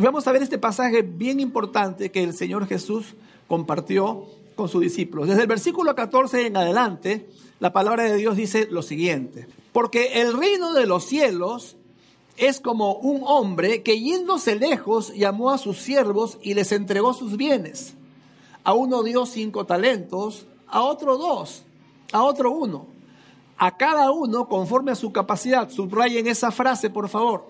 Y vamos a ver este pasaje bien importante que el Señor Jesús compartió con sus discípulos. Desde el versículo 14 en adelante, la palabra de Dios dice lo siguiente. Porque el reino de los cielos es como un hombre que yéndose lejos llamó a sus siervos y les entregó sus bienes. A uno dio cinco talentos, a otro dos, a otro uno. A cada uno conforme a su capacidad. Subrayen esa frase, por favor.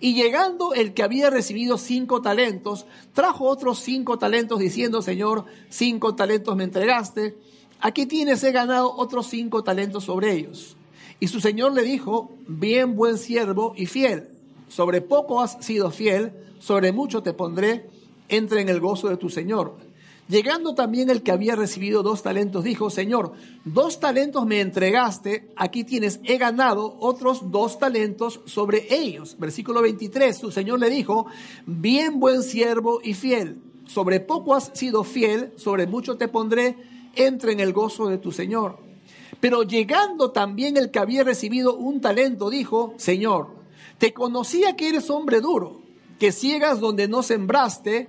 Y llegando el que había recibido cinco talentos, trajo otros cinco talentos diciendo, Señor, cinco talentos me entregaste, aquí tienes, he ganado otros cinco talentos sobre ellos. Y su Señor le dijo, bien buen siervo y fiel, sobre poco has sido fiel, sobre mucho te pondré, entra en el gozo de tu Señor. Llegando también el que había recibido dos talentos, dijo, Señor, dos talentos me entregaste, aquí tienes, he ganado otros dos talentos sobre ellos. Versículo 23, su Señor le dijo, bien buen siervo y fiel, sobre poco has sido fiel, sobre mucho te pondré, entra en el gozo de tu Señor. Pero llegando también el que había recibido un talento, dijo, Señor, te conocía que eres hombre duro, que ciegas donde no sembraste,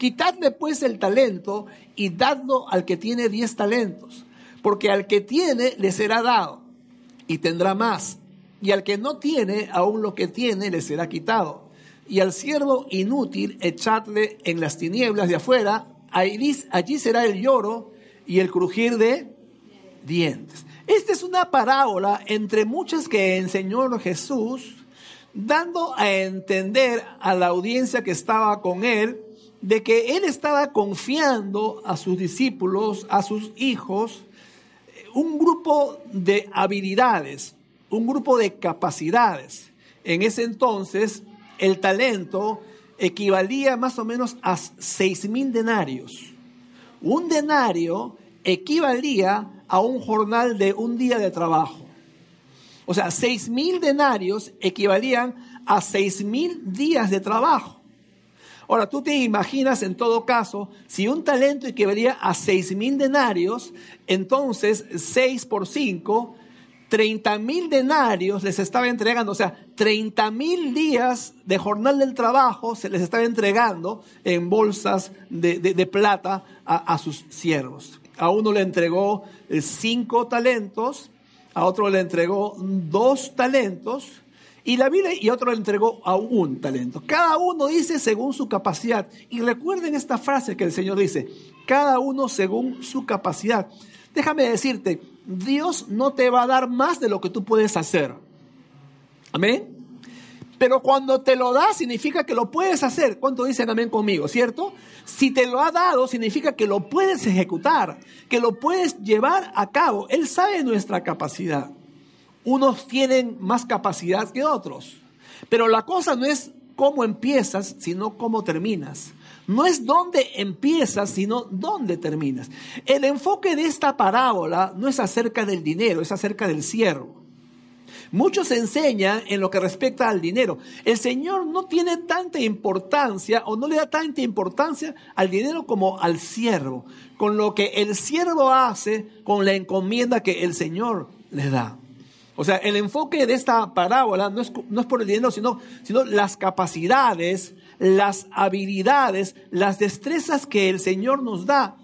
Quitadle pues el talento y dadlo al que tiene diez talentos, porque al que tiene le será dado y tendrá más, y al que no tiene, aún lo que tiene le será quitado. Y al siervo inútil echadle en las tinieblas de afuera, allí será el lloro y el crujir de dientes. Esta es una parábola entre muchas que enseñó Jesús, dando a entender a la audiencia que estaba con él, de que él estaba confiando a sus discípulos, a sus hijos, un grupo de habilidades, un grupo de capacidades. En ese entonces, el talento equivalía más o menos a seis mil denarios. Un denario equivalía a un jornal de un día de trabajo. O sea, seis mil denarios equivalían a seis mil días de trabajo. Ahora, tú te imaginas en todo caso, si un talento equivaldría a seis mil denarios, entonces 6 por 5, 30 mil denarios les estaba entregando, o sea, 30 mil días de jornal del trabajo se les estaba entregando en bolsas de, plata a, a, sus siervos. A uno le entregó cinco talentos, a otro le entregó dos talentos, y la Biblia y otro le entregó a un talento. Cada uno dice según su capacidad. Y recuerden esta frase que el Señor dice, cada uno según su capacidad. Déjame decirte, Dios no te va a dar más de lo que tú puedes hacer. Amén. Pero cuando te lo da significa que lo puedes hacer. ¿Cuánto dicen amén conmigo? ¿Cierto? Si te lo ha dado significa que lo puedes ejecutar, que lo puedes llevar a cabo. Él sabe nuestra capacidad. Unos tienen más capacidad que otros. Pero la cosa no es cómo empiezas, sino cómo terminas. No es dónde empiezas, sino dónde terminas. El enfoque de esta parábola no es acerca del dinero, es acerca del siervo. Muchos enseñan en lo que respecta al dinero. El Señor no tiene tanta importancia o no le da tanta importancia al dinero como al siervo, con lo que el siervo hace con la encomienda que el Señor le da. O sea, el enfoque de esta parábola no es, no es por el dinero, sino, sino las capacidades, las habilidades, las destrezas que el Señor nos da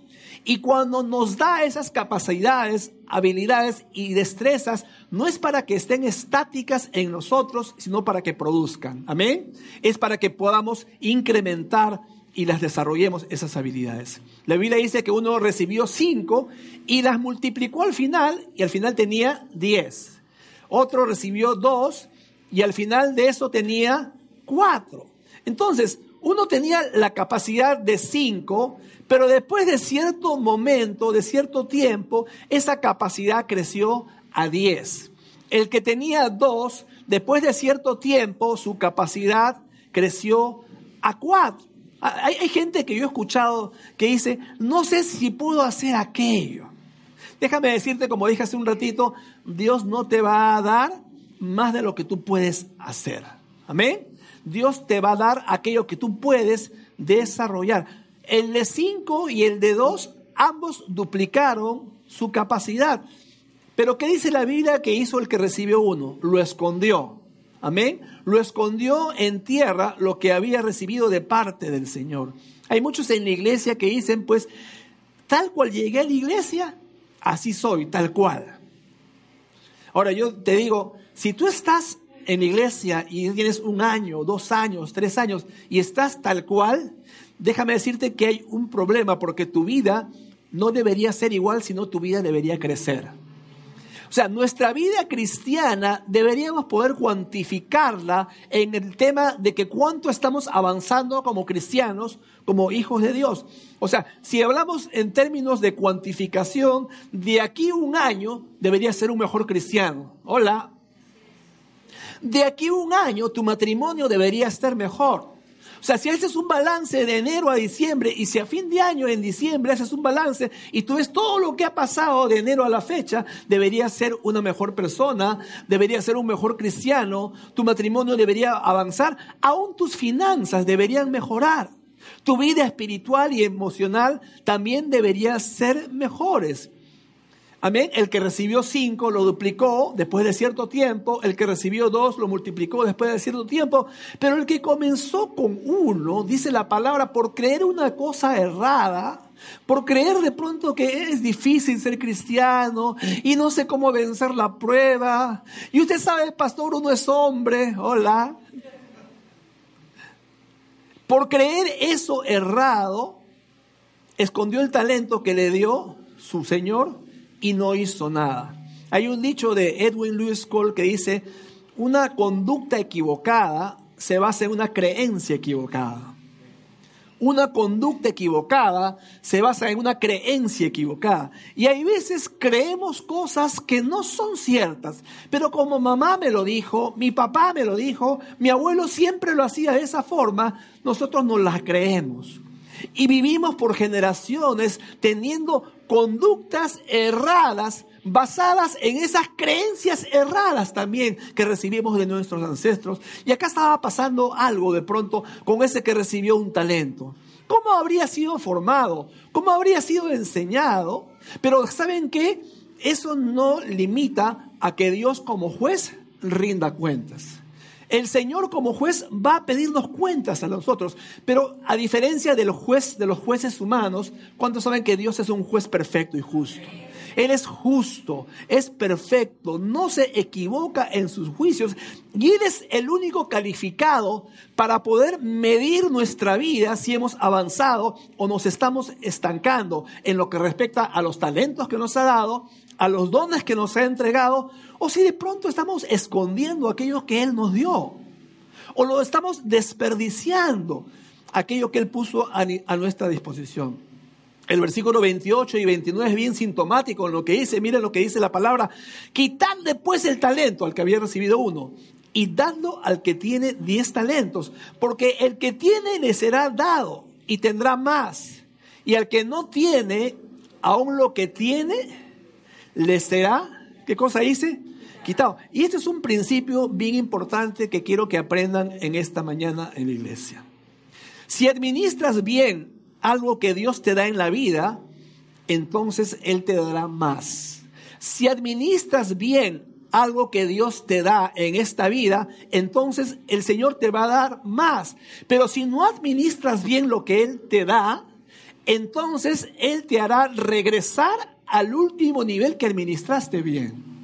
y cuando nos da esas capacidades, habilidades y destrezas, no es para que estén estáticas en nosotros, sino para que produzcan. Amén. Es para que podamos incrementar y las desarrollemos esas habilidades. La Biblia dice que uno recibió cinco y las multiplicó al final y al final tenía diez. Otro recibió dos y al final de eso tenía cuatro. Entonces, uno tenía la capacidad de cinco, pero después de cierto momento, de cierto tiempo, esa capacidad creció a 10. El que tenía dos, después de cierto tiempo, su capacidad creció a 4. Hay, hay, gente que yo he escuchado que dice, no sé si puedo hacer aquello. Déjame decirte, como dije hace un ratito, Dios no te va a dar más de lo que tú puedes hacer. Amén. Dios te va a dar aquello que tú puedes desarrollar. El de 5 y el de 2, ambos duplicaron su capacidad. Pero ¿qué dice la Biblia que hizo el que recibió uno? Lo escondió. Amén. Lo escondió en tierra lo que había recibido de parte del Señor. Hay muchos en la iglesia que dicen, pues, tal cual llegué a la iglesia, así soy, tal cual. Ahora yo te digo, si tú estás en iglesia y tienes un año, dos años, tres años y estás tal cual, déjame decirte que hay un problema porque tu vida no debería ser igual, sino tu vida debería crecer. O sea, nuestra vida cristiana deberíamos poder cuantificarla en el tema de que cuánto estamos avanzando como cristianos, como hijos de Dios. O sea, si hablamos en términos de cuantificación, de aquí un año debería ser un mejor cristiano. Hola. De aquí un año tu matrimonio debería estar mejor. O sea, si haces un balance de enero a diciembre y si a fin de año en diciembre haces un balance y tú ves todo lo que ha pasado de enero a la fecha, deberías ser una mejor persona, deberías ser un mejor cristiano, tu matrimonio debería avanzar, aún tus finanzas deberían mejorar. Tu vida espiritual y emocional también debería ser mejores. Amén. El que recibió cinco lo duplicó después de cierto tiempo. El que recibió dos lo multiplicó después de cierto tiempo. Pero el que comenzó con uno, dice la palabra, por creer una cosa errada, por creer de pronto que es difícil ser cristiano y no sé cómo vencer la prueba. Y usted sabe, pastor, uno es hombre. Hola. Por creer eso errado, escondió el talento que le dio su Señor y no hizo nada. Hay un dicho de Edwin Lewis Cole que dice, una conducta equivocada se basa en una creencia equivocada. Una conducta equivocada se basa en una creencia equivocada. Y hay veces creemos cosas que no son ciertas, pero como mamá me lo dijo, mi papá me lo dijo, mi abuelo siempre lo hacía de esa forma, nosotros no las creemos. Y vivimos por generaciones teniendo conductas erradas basadas en esas creencias erradas también que recibimos de nuestros ancestros. Y acá estaba pasando algo de pronto con ese que recibió un talento. ¿Cómo habría sido formado? ¿Cómo habría sido enseñado? Pero ¿saben qué? Eso no limita a que Dios como juez rinda cuentas. El Señor como juez va a pedirnos cuentas a nosotros, pero a diferencia del juez, de los jueces humanos, ¿cuántos saben que Dios es un juez perfecto y justo? Él es justo, es perfecto, no se equivoca en sus juicios y Él es el único calificado para poder medir nuestra vida si hemos avanzado o nos estamos estancando en lo que respecta a los talentos que nos ha dado, a los dones que nos ha entregado o si de pronto estamos escondiendo aquello que Él nos dio, o lo estamos desperdiciando, aquello que Él puso a, nuestra disposición. El versículo 28 y 29 es bien sintomático en lo que dice, miren lo que dice la palabra, quitadle pues el talento al que había recibido uno y dadlo al que tiene diez talentos, porque el que tiene le será dado y tendrá más, y al que no tiene, aún lo que tiene, le será, ¿qué cosa dice? Quitado. Y este es un principio bien importante que quiero que aprendan en esta mañana en la iglesia. Si administras bien algo que Dios te da en la vida, entonces Él te dará más. Si administras bien algo que Dios te da en esta vida, entonces el Señor te va a dar más. Pero si no administras bien lo que Él te da, entonces Él te hará regresar al último nivel que administraste bien.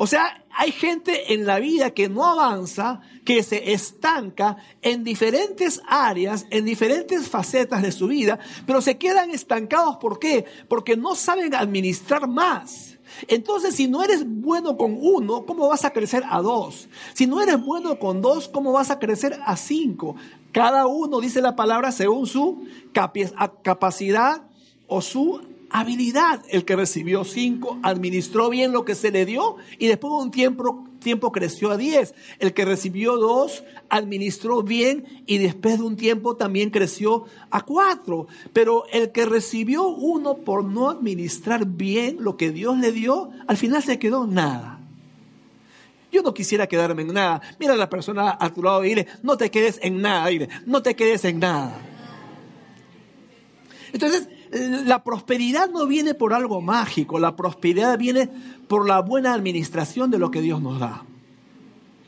O sea, hay gente en la vida que no avanza, que se estanca en diferentes áreas, en diferentes facetas de su vida, pero se quedan estancados. ¿Por qué? Porque no saben administrar más. Entonces, si no eres bueno con uno, ¿cómo vas a crecer a dos? Si no eres bueno con dos, ¿cómo vas a crecer a cinco? Cada uno dice la palabra según su capacidad o su habilidad. El que recibió cinco administró bien lo que se le dio y después de un tiempo, tiempo creció a diez. El que recibió dos administró bien y después de un tiempo también creció a cuatro. Pero el que recibió uno por no administrar bien lo que Dios le dio, al final se quedó nada. Yo no quisiera quedarme en nada. Mira a la persona a tu lado y dile, no te quedes en nada, dile, no te quedes en nada. Entonces, la prosperidad no viene por algo mágico, la prosperidad viene por la buena administración de lo que Dios nos da.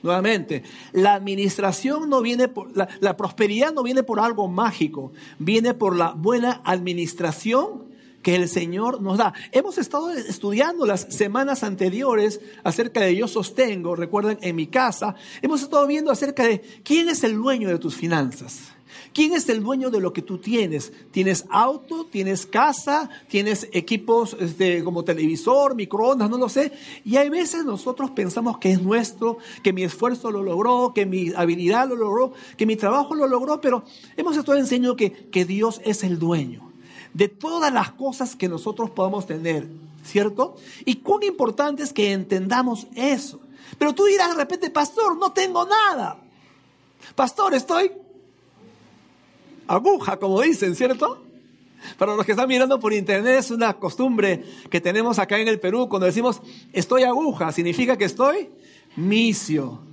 Nuevamente, la administración no viene por, la, prosperidad no viene por algo mágico, viene por la buena administración que el Señor nos da. Hemos estado estudiando las semanas anteriores acerca de yo sostengo, recuerden, en mi casa, hemos estado viendo acerca de quién es el dueño de tus finanzas. ¿Quién es el dueño de lo que tú tienes? ¿Tienes auto? ¿Tienes casa? ¿Tienes equipos este, como televisor, microondas? No lo sé. Y hay veces nosotros pensamos que es nuestro, que mi esfuerzo lo logró, que mi habilidad lo logró, que mi trabajo lo logró, pero hemos estado enseñando que, que Dios es el dueño de todas las cosas que nosotros podamos tener, ¿cierto? Y cuán importante es que entendamos eso. Pero tú dirás de repente, pastor, no tengo nada. Pastor, estoy aguja, como dicen, ¿cierto? Para los que están mirando por internet es una costumbre que tenemos acá en el Perú. Cuando decimos estoy aguja, significa que estoy misio.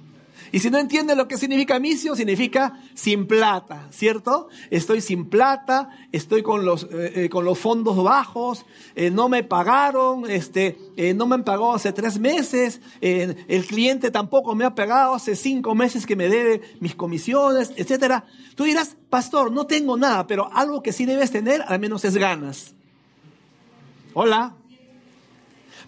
Y si no entiende lo que significa misio, significa sin plata, ¿cierto? Estoy sin plata, estoy con los, eh, eh, con los fondos bajos, eh, no me pagaron, este, no me han pagado hace tres meses, el cliente tampoco me ha pagado hace cinco meses que me debe mis comisiones, etcétera. Tú dirás, pastor, no tengo nada, pero algo que sí debes tener, al menos es ganas. Hola.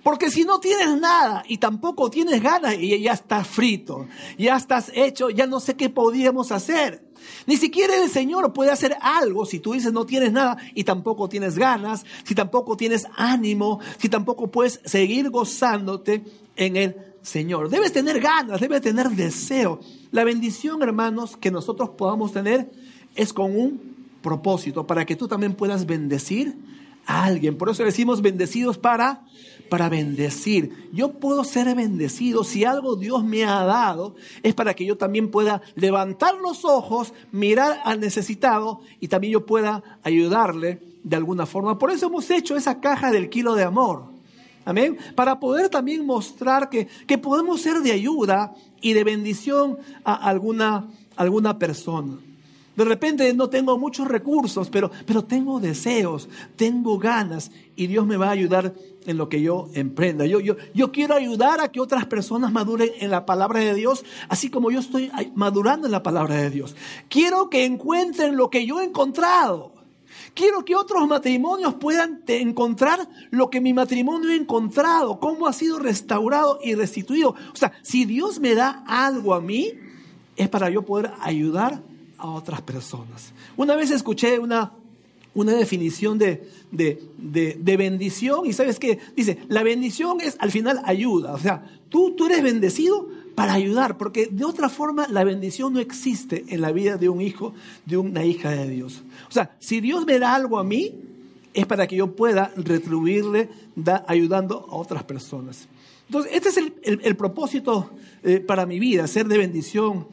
Porque si no tienes nada y tampoco tienes ganas, y ya estás frito, ya estás hecho, ya no sé qué podríamos hacer. Ni siquiera el Señor puede hacer algo si tú dices no tienes nada y tampoco tienes ganas, si tampoco tienes ánimo, si tampoco puedes seguir gozándote en el Señor. Debes tener ganas, debes tener deseo. La bendición, hermanos, que nosotros podamos tener es con un propósito, para que tú también puedas bendecir alguien. Por eso decimos bendecidos para para bendecir. Yo puedo ser bendecido si algo Dios me ha dado, es para que yo también pueda levantar los ojos, mirar al necesitado y también yo pueda ayudarle de alguna forma. Por eso hemos hecho esa caja del kilo de amor. Amén. Para poder también mostrar que, que podemos ser de ayuda y de bendición a alguna, alguna persona. De repente no tengo muchos recursos, pero, pero tengo deseos, tengo ganas y Dios me va a ayudar en lo que yo emprenda. Yo, yo, yo quiero ayudar a que otras personas maduren en la palabra de Dios, así como yo estoy madurando en la palabra de Dios. Quiero que encuentren lo que yo he encontrado. Quiero que otros matrimonios puedan encontrar lo que mi matrimonio ha encontrado, cómo ha sido restaurado y restituido. O sea, si Dios me da algo a mí, es para yo poder ayudar a otras personas. Una vez escuché una, una definición de, de, bendición y sabes qué, dice, la bendición es al final ayuda, o sea, tú, tú eres bendecido para ayudar, porque de otra forma la bendición no existe en la vida de un hijo, de una hija de Dios. O sea, si Dios me da algo a mí, es para que yo pueda retribuirle ayudando a otras personas. Entonces, este es el, propósito eh, para mi vida, ser de bendición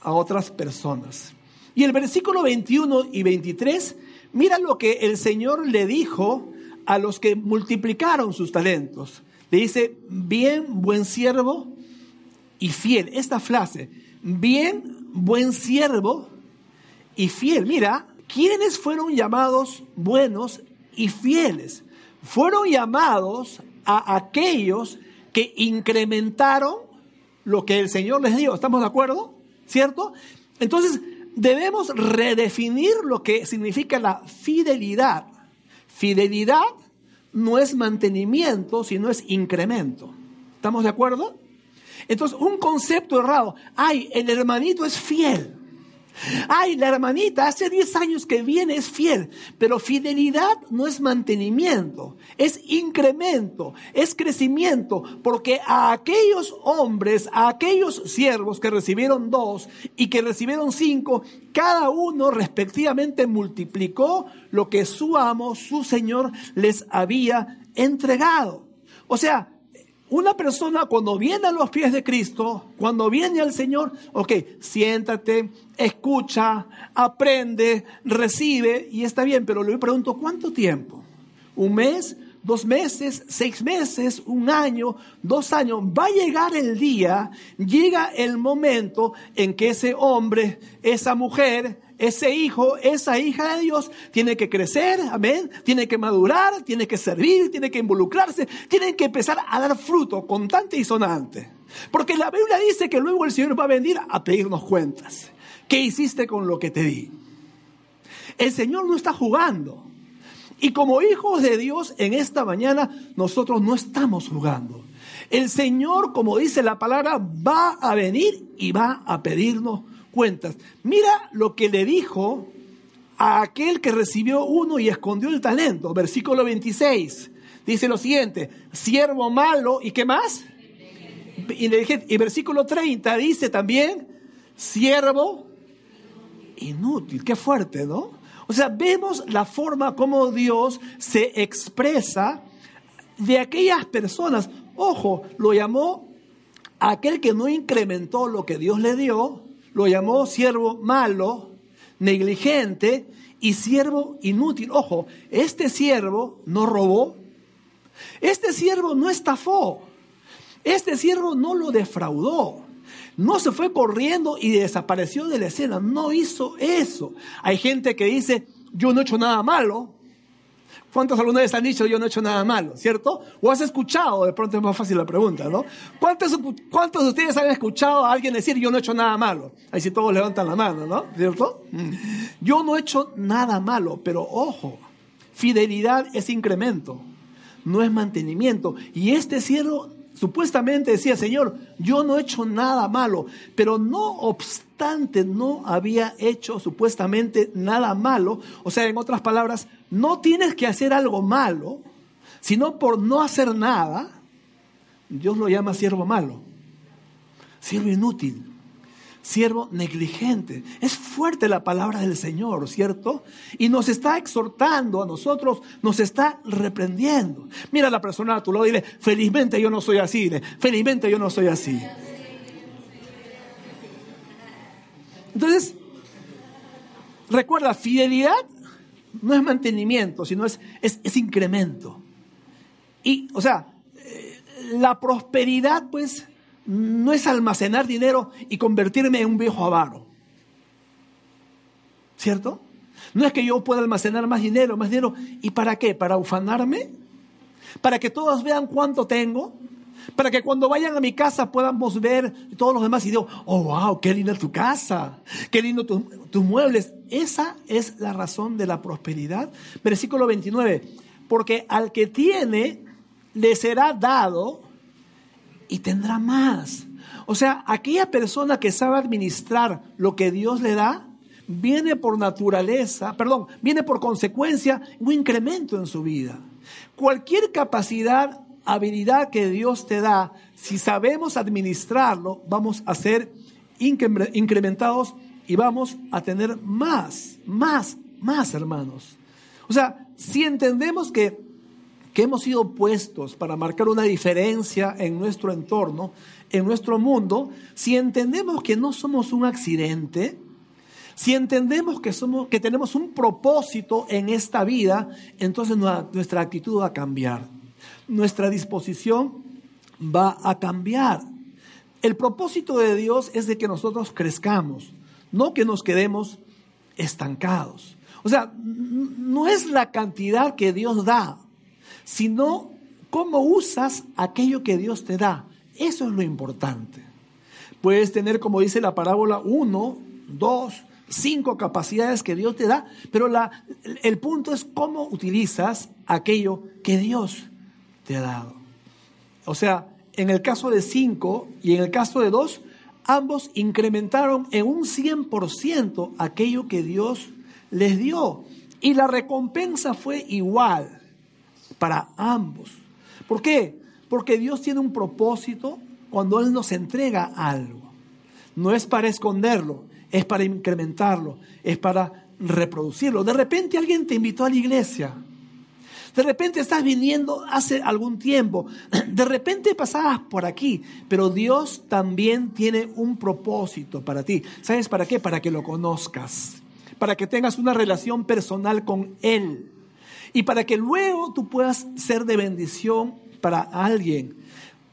a otras personas. Y el versículo 21 y 23, mira lo que el Señor le dijo a los que multiplicaron sus talentos. Le dice, bien, buen siervo y fiel. Esta frase, bien, buen siervo y fiel. Mira, ¿quiénes fueron llamados buenos y fieles? Fueron llamados a aquellos que incrementaron lo que el Señor les dio. ¿Estamos de acuerdo? ¿Cierto? Entonces, debemos redefinir lo que significa la fidelidad. Fidelidad no es mantenimiento, sino es incremento. ¿Estamos de acuerdo? Entonces, un concepto errado. Ay, el hermanito es fiel. Ay, la hermanita hace 10 años que viene, es fiel, pero fidelidad no es mantenimiento, es incremento, es crecimiento, porque a aquellos hombres, a aquellos siervos que recibieron dos y que recibieron cinco, cada uno respectivamente multiplicó lo que su amo, su Señor, les había entregado. O sea, una persona cuando viene a los pies de Cristo, cuando viene al Señor, ok, siéntate, escucha, aprende, recibe y está bien, pero le pregunto, ¿cuánto tiempo? ¿Un mes? ¿Dos meses? ¿Seis meses? ¿Un año? ¿Dos años? Va a llegar el día, llega el momento en que ese hombre, esa mujer, ese hijo, esa hija de Dios tiene que crecer, amén, tiene que madurar, tiene que servir, tiene que involucrarse, tiene que empezar a dar fruto contante y sonante. Porque la Biblia dice que luego el Señor va a venir a pedirnos cuentas. ¿Qué hiciste con lo que te di? El Señor no está jugando. Y como hijos de Dios en esta mañana nosotros no estamos jugando. El Señor, como dice la palabra, va a venir y va a pedirnos cuentas. Mira lo que le dijo a aquel que recibió uno y escondió el talento. Versículo 26. Dice lo siguiente, siervo malo, ¿y qué más? Y, versículo 30 dice también, siervo inútil. Qué fuerte, ¿no? O sea, vemos la forma como Dios se expresa de aquellas personas. Ojo, lo llamó aquel que no incrementó lo que Dios le dio, lo llamó siervo malo, negligente y siervo inútil. Ojo, este siervo no robó, este siervo no estafó, este siervo no lo defraudó. No se fue corriendo y desapareció de la escena, no hizo eso. Hay gente que dice, yo no he hecho nada malo, ¿Cuántos alguna vez han dicho yo no he hecho nada malo, cierto? ¿O has escuchado? De pronto es más fácil la pregunta, ¿no? ¿Cuántos, ¿Cuántos de ustedes han escuchado a alguien decir yo no he hecho nada malo? Ahí sí todos levantan la mano, ¿no? ¿Cierto? Mm. Yo no he hecho nada malo, pero ojo, fidelidad es incremento, no es mantenimiento. Y este cielo supuestamente decía, Señor, yo no he hecho nada malo, pero no obstante no había hecho supuestamente nada malo. O sea, en otras palabras, no tienes que hacer algo malo, sino por no hacer nada, Dios lo llama siervo malo, siervo inútil, siervo negligente. Es fuerte la palabra del Señor, ¿cierto? Y nos está exhortando a nosotros, nos está reprendiendo. Mira a la persona a tu lado y dile, felizmente yo no soy así, felizmente yo no soy así. Entonces, recuerda, fidelidad no es mantenimiento, sino es, es, incremento. Y, o sea, eh, la prosperidad, pues, no es almacenar dinero y convertirme en un viejo avaro. ¿Cierto? No es que yo pueda almacenar más dinero, más dinero. ¿Y para qué? ¿Para ufanarme? ¿Para que todos vean cuánto tengo? para que cuando vayan a mi casa podamos ver todos los demás y digo, oh, wow, qué linda tu casa, qué lindo tus muebles. Esa es la razón de la prosperidad. Versículo 29, porque al que tiene le será dado y tendrá más. O sea, aquella persona que sabe administrar lo que Dios le da, viene por naturaleza, perdón, viene por consecuencia un incremento en su vida. Cualquier capacidad habilidad que Dios te da, si sabemos administrarlo, vamos a ser incrementados y vamos a tener más, más, más hermanos. O sea, si entendemos que, que hemos sido puestos para marcar una diferencia en nuestro entorno, en nuestro mundo, si entendemos que no somos un accidente, si entendemos que, somos, que tenemos un propósito en esta vida, entonces nuestra actitud va a cambiar. nuestra disposición va a cambiar. El propósito de Dios es de que nosotros crezcamos, no que nos quedemos estancados. O sea, no es la cantidad que Dios da, sino cómo usas aquello que Dios te da. Eso es lo importante. Puedes tener, como dice la parábola, uno, dos, cinco capacidades que Dios te da, pero la, el punto es cómo utilizas aquello que Dios te ha dado. O sea, en el caso de cinco y en el caso de dos, ambos incrementaron en un 100% aquello que Dios les dio. Y la recompensa fue igual para ambos. ¿Por qué? Porque Dios tiene un propósito cuando Él nos entrega algo. No es para esconderlo, es para incrementarlo, es para reproducirlo. De repente alguien te invitó a la iglesia. De repente estás viniendo hace algún tiempo. De repente pasabas por aquí. Pero Dios también tiene un propósito para ti. ¿Sabes para qué? Para que lo conozcas. Para que tengas una relación personal con Él. Y para que luego tú puedas ser de bendición para alguien.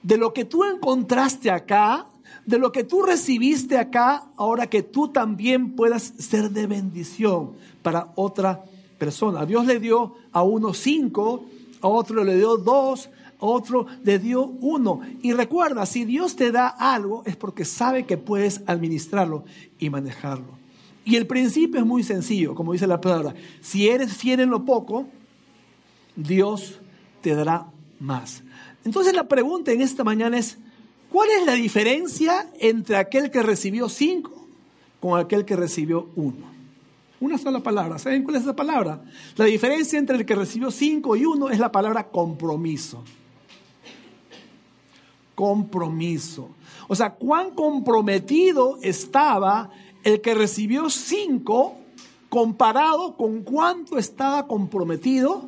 De lo que tú encontraste acá, de lo que tú recibiste acá, ahora que tú también puedas ser de bendición para otra persona. Dios le dio a uno cinco, a otro le dio dos, a otro le dio uno. Y recuerda, si Dios te da algo es porque sabe que puedes administrarlo y manejarlo. Y el principio es muy sencillo, como dice la palabra. Si eres fiel en lo poco, Dios te dará más. Entonces la pregunta en esta mañana es, ¿Cuál es la diferencia entre aquel que recibió cinco con aquel que recibió uno? Una sola palabra. ¿Saben cuál es esa palabra? La diferencia entre el que recibió cinco y uno es la palabra compromiso. Compromiso. O sea, cuán comprometido estaba el que recibió cinco comparado con cuánto estaba comprometido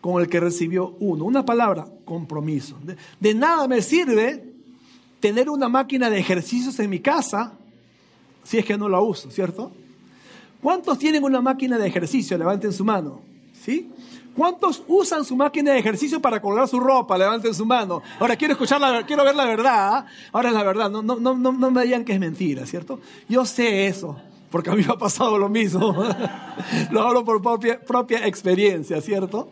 con el que recibió uno. Una palabra, compromiso. De, nada me sirve tener una máquina de ejercicios en mi casa si es que no la uso, ¿cierto? ¿Cuántos tienen una máquina de ejercicio? Levanten su mano. ¿Sí? ¿Cuántos usan su máquina de ejercicio para colgar su ropa? Levanten su mano. Ahora quiero escuchar la, quiero ver la verdad. ¿ah? Ahora es la verdad. No, no, no, no me digan que es mentira, ¿cierto? Yo sé eso, porque a mí me ha pasado lo mismo. lo hablo por propia experiencia, ¿cierto?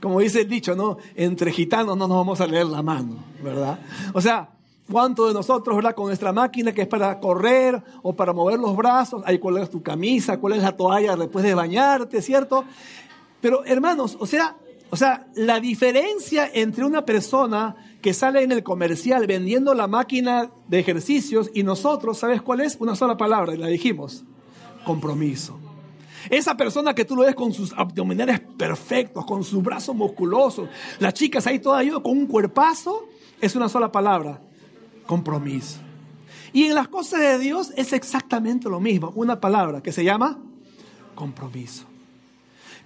Como dice el dicho, ¿no? Entre gitanos no nos vamos a leer la mano, ¿verdad? O sea, ¿Cuántos de nosotros, verdad, con nuestra máquina que es para correr o para mover los brazos, ahí cuál es tu camisa, cuál es la toalla después de bañarte, ¿cierto? Pero hermanos, o sea, o sea, la diferencia entre una persona que sale en el comercial vendiendo la máquina de ejercicios y nosotros, ¿sabes cuál es? Una sola palabra, y la dijimos, compromiso. Esa persona que tú lo ves con sus abdominales perfectos, con sus brazos musculosos, las chicas ahí todas con un cuerpazo, es una sola palabra, compromiso. Y en las cosas de Dios es exactamente lo mismo, una palabra que se llama compromiso.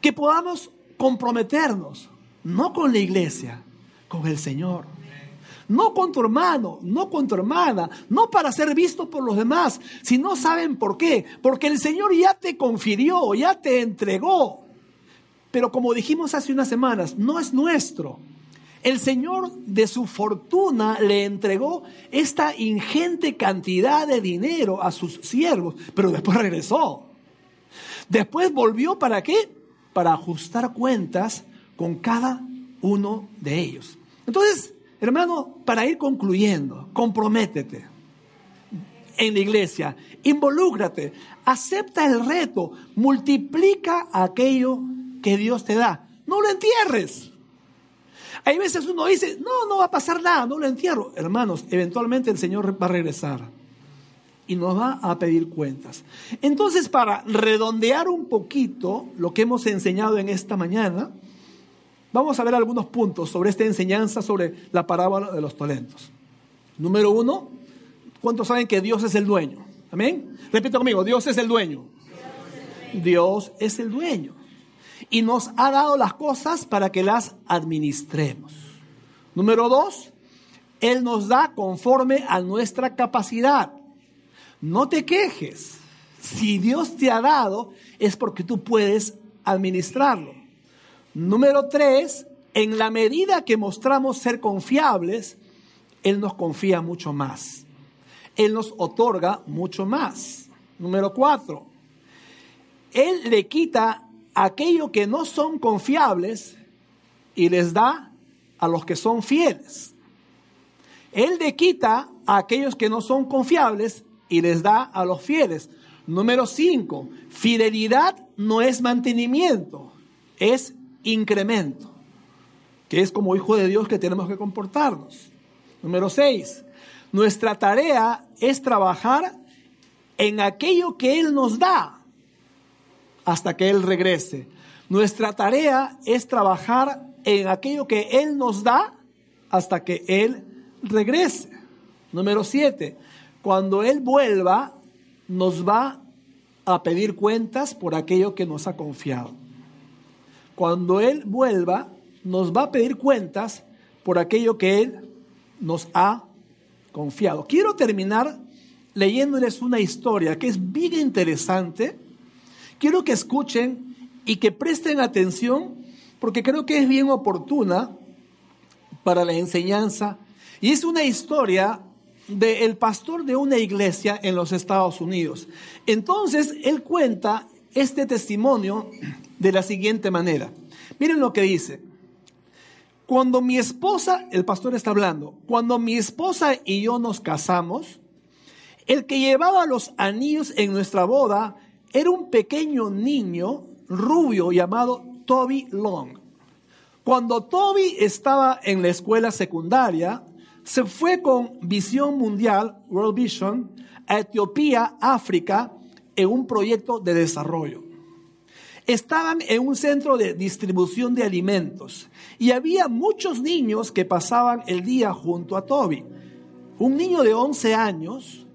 Que podamos comprometernos, no con la iglesia, con el Señor. No con tu hermano, no con tu hermana, no para ser visto por los demás, sino saben por qué. Porque el Señor ya te confirió, ya te entregó. Pero como dijimos hace unas semanas, no es nuestro, el Señor de su fortuna le entregó esta ingente cantidad de dinero a sus siervos, pero después regresó. Después volvió para qué? Para ajustar cuentas con cada uno de ellos. Entonces, hermano, para ir concluyendo, comprométete en la iglesia, involúcrate, acepta el reto, multiplica aquello que Dios te da. No lo entierres. Hay veces uno dice, no, no va a pasar nada, no lo entierro. Hermanos, eventualmente el Señor va a regresar y nos va a pedir cuentas. Entonces, para redondear un poquito lo que hemos enseñado en esta mañana, vamos a ver algunos puntos sobre esta enseñanza sobre la parábola de los talentos. Número uno, ¿cuántos saben que Dios es el dueño? Amén. Repito conmigo, Dios es el dueño. Dios es el dueño y nos ha dado las cosas para que las administremos. Número dos, Él nos da conforme a nuestra capacidad. No te quejes. Si Dios te ha dado, es porque tú puedes administrarlo. Número tres, en la medida que mostramos ser confiables, Él nos confía mucho más. Él nos otorga mucho más. Número cuatro, Él le quita aquello que no son confiables y les da a los que son fieles. Él le quita a aquellos que no son confiables y les da a los fieles. Número cinco, fidelidad no es mantenimiento, es incremento, que es como hijo de Dios que tenemos que comportarnos. Número seis, nuestra tarea es trabajar en aquello que Él nos da hasta que Él regrese. Nuestra tarea es trabajar en aquello que Él nos da hasta que Él regrese. Número siete, cuando Él vuelva, nos va a pedir cuentas por aquello que nos ha confiado. Cuando Él vuelva, nos va a pedir cuentas por aquello que Él nos ha confiado. Quiero terminar leyéndoles una historia que es bien interesante. Quiero que escuchen y que presten atención porque creo que es bien oportuna para la enseñanza. Y es una historia del pastor de una iglesia en los Estados Unidos. Entonces, él cuenta este testimonio de la siguiente manera. Miren lo que dice. Cuando mi esposa, el pastor está hablando, cuando mi esposa y yo nos casamos, el que llevaba los anillos en nuestra boda era un pequeño niño rubio llamado Toby Long. Cuando Toby estaba en la escuela secundaria, se fue con Visión Mundial, World Vision, a Etiopía, África, en un proyecto de desarrollo. Estaban en un centro de distribución de alimentos y había muchos niños que pasaban el día junto a Toby. Un niño de 11 años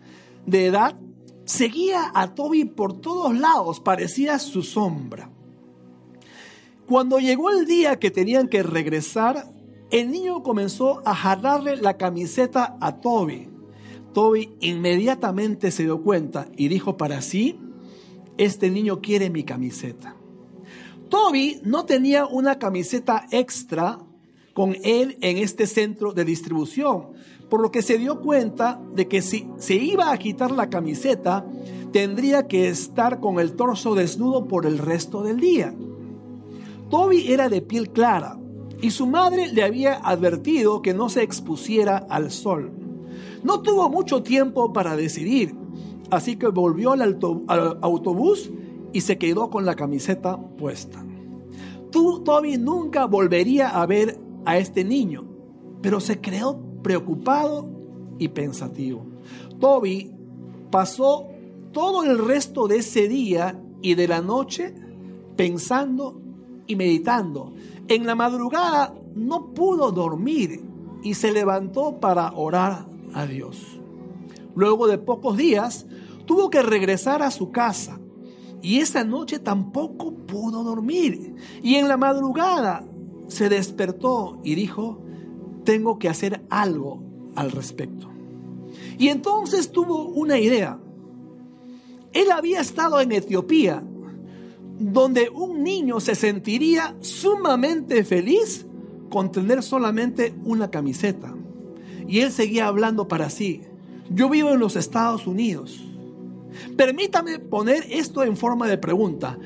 de edad seguía a Toby por todos lados, parecía su sombra. Cuando llegó el día que tenían que regresar, el niño comenzó a jalarle la camiseta a Toby. Toby inmediatamente se dio cuenta y dijo para sí, este niño quiere mi camiseta. Toby no tenía una camiseta extra con él en este centro de distribución, por lo que se dio cuenta de que si se iba a quitar la camiseta, tendría que estar con el torso desnudo por el resto del día. Toby era de piel clara, y su madre le había advertido que no se expusiera al sol. No tuvo mucho tiempo para decidir, así que volvió al, autobús y se quedó con la camiseta puesta. Tú, Toby nunca volvería a ver a este niño, pero se creó preocupado y pensativo. Toby pasó todo el resto de ese día y de la noche pensando y meditando en la madrugada no pudo dormir y se levantó para orar a Dios. Luego de pocos días tuvo que regresar a su casa y esa noche tampoco pudo dormir. Y en la madrugada se despertó y dijo, tengo que hacer algo al respecto. Y entonces tuvo una idea. Él había estado en Etiopía donde un niño se sentiría sumamente feliz con tener solamente una camiseta. Y él seguía hablando para sí. Yo vivo en los Estados Unidos. Permítame poner esto en forma de pregunta.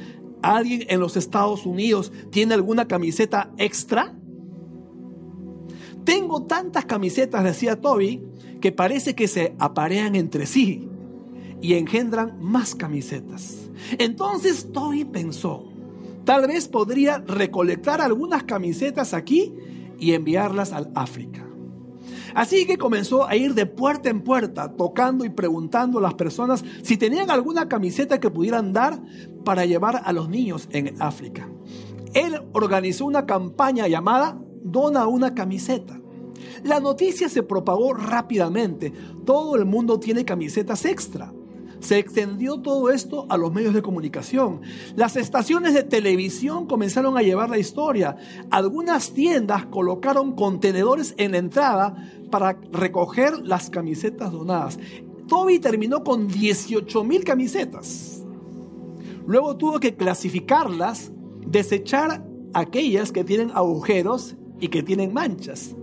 ¿Alguien en los Estados Unidos tiene alguna camiseta extra? Tengo tantas camisetas, decía Toby, que parece que se aparean entre sí y engendran más camisetas. Entonces Toby pensó, tal vez podría recolectar algunas camisetas aquí y enviarlas al África. Así que comenzó a ir de puerta en puerta, tocando y preguntando a las personas si tenían alguna camiseta que pudieran dar para llevar a los niños en África. Él organizó una campaña llamada Dona una camiseta. La noticia se propagó rápidamente. Todo el mundo tiene camisetas extra. Se extendió todo esto a los medios de comunicación. Las estaciones de televisión comenzaron a llevar la historia. Algunas tiendas colocaron contenedores en la entrada para recoger las camisetas donadas. Toby terminó con 18 mil camisetas. Luego tuvo que clasificarlas, desechar aquellas que tienen agujeros y que tienen manchas.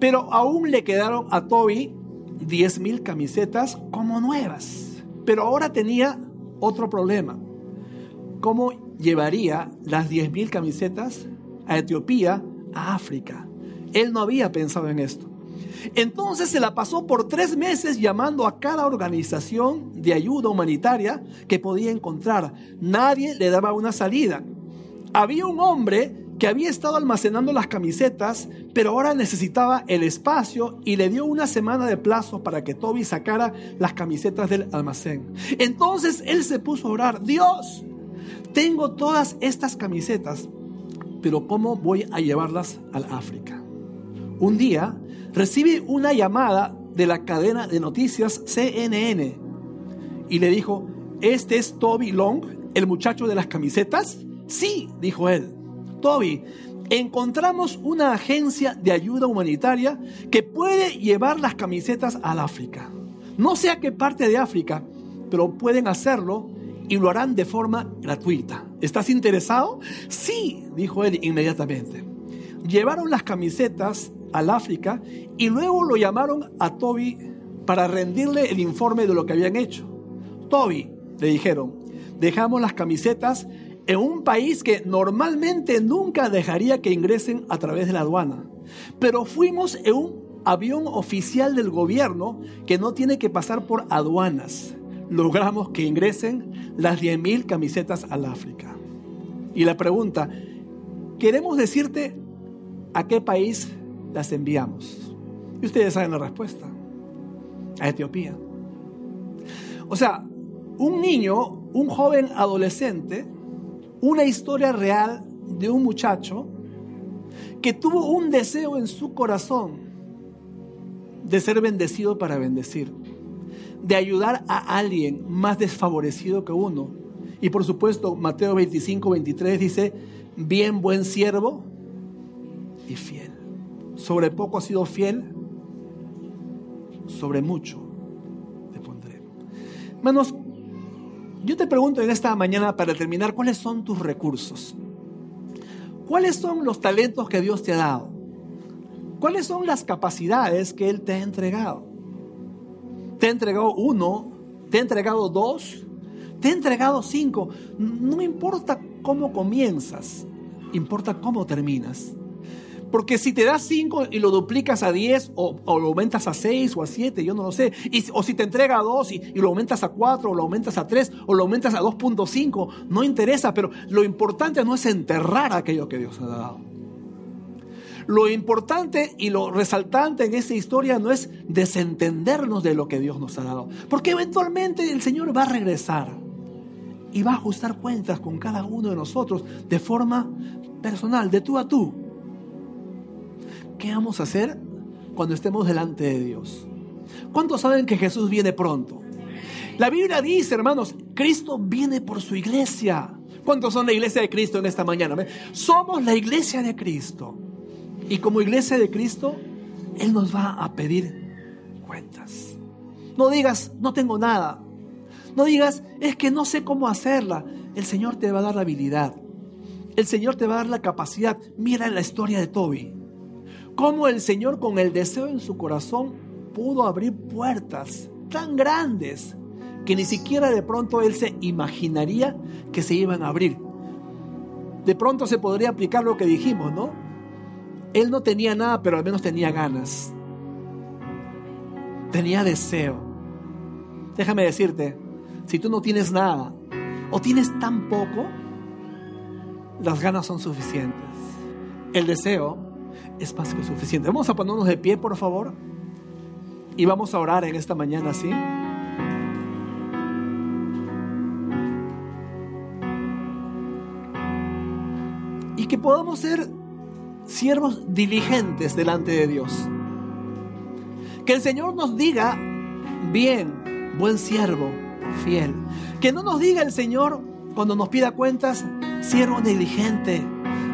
Pero aún le quedaron a Toby 10 mil camisetas como nuevas. Pero ahora tenía otro problema. ¿Cómo llevaría las 10 mil camisetas a Etiopía, a África? Él no había pensado en esto. Entonces se la pasó por tres meses llamando a cada organización de ayuda humanitaria que podía encontrar. Nadie le daba una salida. Había un hombre que había estado almacenando las camisetas, pero ahora necesitaba el espacio y le dio una semana de plazo para que Toby sacara las camisetas del almacén. Entonces él se puso a orar, Dios, tengo todas estas camisetas, pero ¿cómo voy a llevarlas al África? Un día recibe una llamada de la cadena de noticias CNN y le dijo, ¿este es Toby Long, el muchacho de las camisetas? Sí, dijo él. Toby, encontramos una agencia de ayuda humanitaria que puede llevar las camisetas al África. No sé a qué parte de África, pero pueden hacerlo y lo harán de forma gratuita. ¿Estás interesado? Sí, dijo él inmediatamente. Llevaron las camisetas al África y luego lo llamaron a Toby para rendirle el informe de lo que habían hecho. Toby, le dijeron, dejamos las camisetas en un país que normalmente nunca dejaría que ingresen a través de la aduana. Pero fuimos en un avión oficial del gobierno que no tiene que pasar por aduanas. Logramos que ingresen las 10.000 camisetas al África. Y la pregunta, queremos decirte a qué país las enviamos. Y ustedes saben la respuesta. A Etiopía. O sea, un niño, un joven adolescente, una historia real de un muchacho que tuvo un deseo en su corazón de ser bendecido para bendecir, de ayudar a alguien más desfavorecido que uno. Y por supuesto, Mateo 25, 23 dice, bien buen siervo y fiel. Sobre poco has sido fiel, sobre mucho te pondré. Hermanos, yo te pregunto en esta mañana para terminar, ¿cuáles son tus recursos? ¿Cuáles son los talentos que Dios te ha dado? ¿Cuáles son las capacidades que Él te ha entregado? ¿Te ha entregado uno? ¿Te ha entregado dos? ¿Te ha entregado cinco? No importa cómo comienzas, importa cómo terminas. Porque si te das 5 y lo duplicas a 10 o, lo aumentas a 6 o a 7, yo no lo sé. o si te entrega a 2 y, lo aumentas a 4 o lo aumentas a 3 o lo aumentas a 2.5, no interesa. Pero lo importante no es enterrar aquello que Dios ha dado. Lo importante y lo resaltante en esta historia no es desentendernos de lo que Dios nos ha dado. Porque eventualmente el Señor va a regresar y va a ajustar cuentas con cada uno de nosotros de forma personal, de tú a tú. ¿Qué vamos a hacer cuando estemos delante de Dios? ¿Cuántos saben que Jesús viene pronto? La Biblia dice, hermanos, Cristo viene por su iglesia. ¿Cuántos son la iglesia de Cristo en esta mañana? Somos la iglesia de Cristo. Y como iglesia de Cristo, Él nos va a pedir cuentas. No digas, no tengo nada. No digas, es que no sé cómo hacerla. El Señor te va a dar la habilidad. El Señor te va a dar la capacidad. Mira la historia de Toby cómo el Señor con el deseo en su corazón pudo abrir puertas tan grandes que ni siquiera de pronto él se imaginaría que se iban a abrir. De pronto se podría aplicar lo que dijimos, ¿no? Él no tenía nada, pero al menos tenía ganas. Tenía deseo. Déjame decirte, si tú no tienes nada o tienes tan poco, las ganas son suficientes. El deseo es más que suficiente. Vamos a ponernos de pie, por favor. Y vamos a orar en esta mañana, ¿sí? Y que podamos ser siervos diligentes delante de Dios. Que el Señor nos diga, bien, buen siervo, fiel. Que no nos diga el Señor cuando nos pida cuentas, siervo negligente,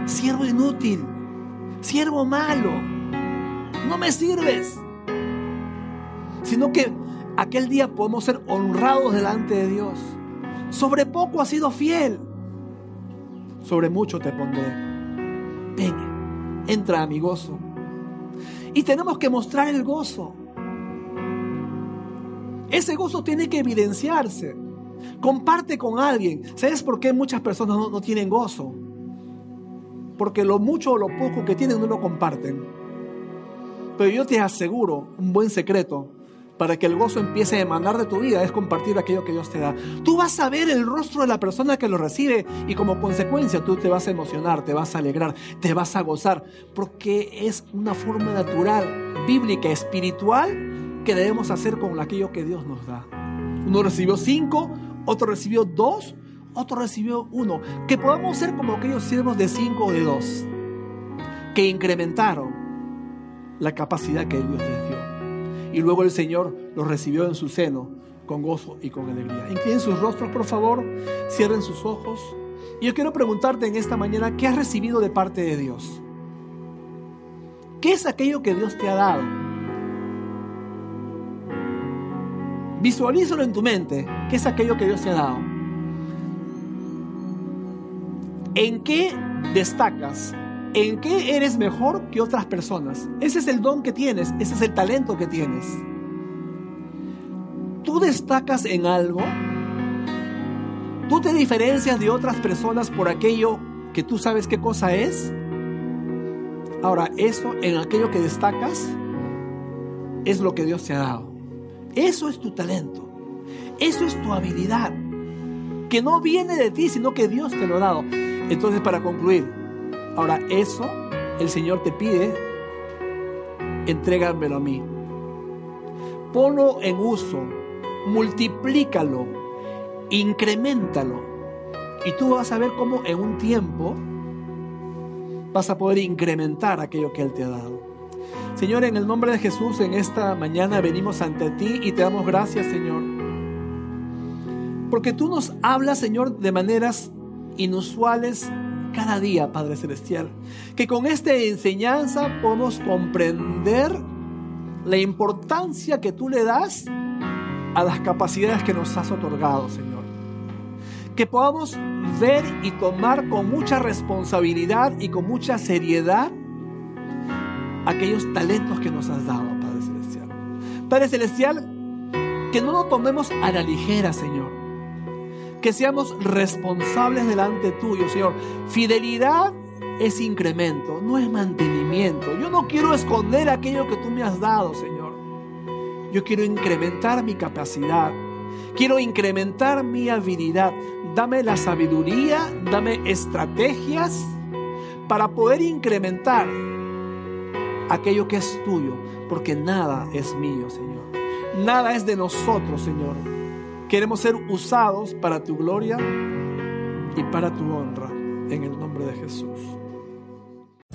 siervo inútil siervo malo, no me sirves. Sino que aquel día podemos ser honrados delante de Dios. Sobre poco has sido fiel, sobre mucho te pondré. ven, entra a mi gozo. Y tenemos que mostrar el gozo. Ese gozo tiene que evidenciarse. Comparte con alguien. ¿Sabes por qué muchas personas no, no tienen gozo? Porque lo mucho o lo poco que tienen no lo comparten. Pero yo te aseguro un buen secreto para que el gozo empiece a emanar de tu vida es compartir aquello que Dios te da. Tú vas a ver el rostro de la persona que lo recibe y como consecuencia tú te vas a emocionar, te vas a alegrar, te vas a gozar, porque es una forma natural, bíblica, espiritual que debemos hacer con aquello que Dios nos da. Uno recibió cinco, otro recibió dos, otro recibió uno. Que podamos ser como aquellos siervos de cinco o de dos, que incrementaron la capacidad que Dios les dio. Y luego el Señor los recibió en su seno con gozo y con alegría. Inclinen sus rostros, por favor, cierren sus ojos. Y yo quiero preguntarte en esta mañana, ¿qué has recibido de parte de Dios? ¿Qué es aquello que Dios te ha dado? Visualízalo en tu mente. ¿Qué es aquello que Dios te ha dado? ¿En qué destacas? ¿En qué eres mejor que otras personas? Ese es el don que tienes, ese es el talento que tienes. ¿Tú destacas en algo? ¿Tú te diferencias de otras personas por aquello que tú sabes qué cosa es? Ahora, eso en aquello que destacas es lo que Dios te ha dado. Eso es tu talento. Eso es tu habilidad. Que no viene de ti, sino que Dios te lo ha dado. Entonces, para concluir, ahora eso el Señor te pide, entrégamelo a mí. Ponlo en uso, multiplícalo, incrementalo. Y tú vas a ver cómo en un tiempo vas a poder incrementar aquello que Él te ha dado. Señor, en el nombre de Jesús, en esta mañana venimos ante ti y te damos gracias, Señor. Porque tú nos hablas, Señor, de maneras inusuales cada día, Padre Celestial. Que con esta enseñanza podemos comprender la importancia que tú le das a las capacidades que nos has otorgado, Señor. Que podamos ver y tomar con mucha responsabilidad y con mucha seriedad aquellos talentos que nos has dado, Padre Celestial. Padre Celestial, que no lo tomemos a la ligera, Señor. Que seamos responsables delante tuyo, Señor. Fidelidad es incremento, no es mantenimiento. Yo no quiero esconder aquello que tú me has dado, Señor. Yo quiero incrementar mi capacidad. Quiero incrementar mi habilidad. Dame la sabiduría, dame estrategias para poder incrementar aquello que es tuyo, porque nada es mío, Señor. Nada es de nosotros, Señor. Queremos ser usados para tu gloria y para tu honra, en el nombre de Jesús.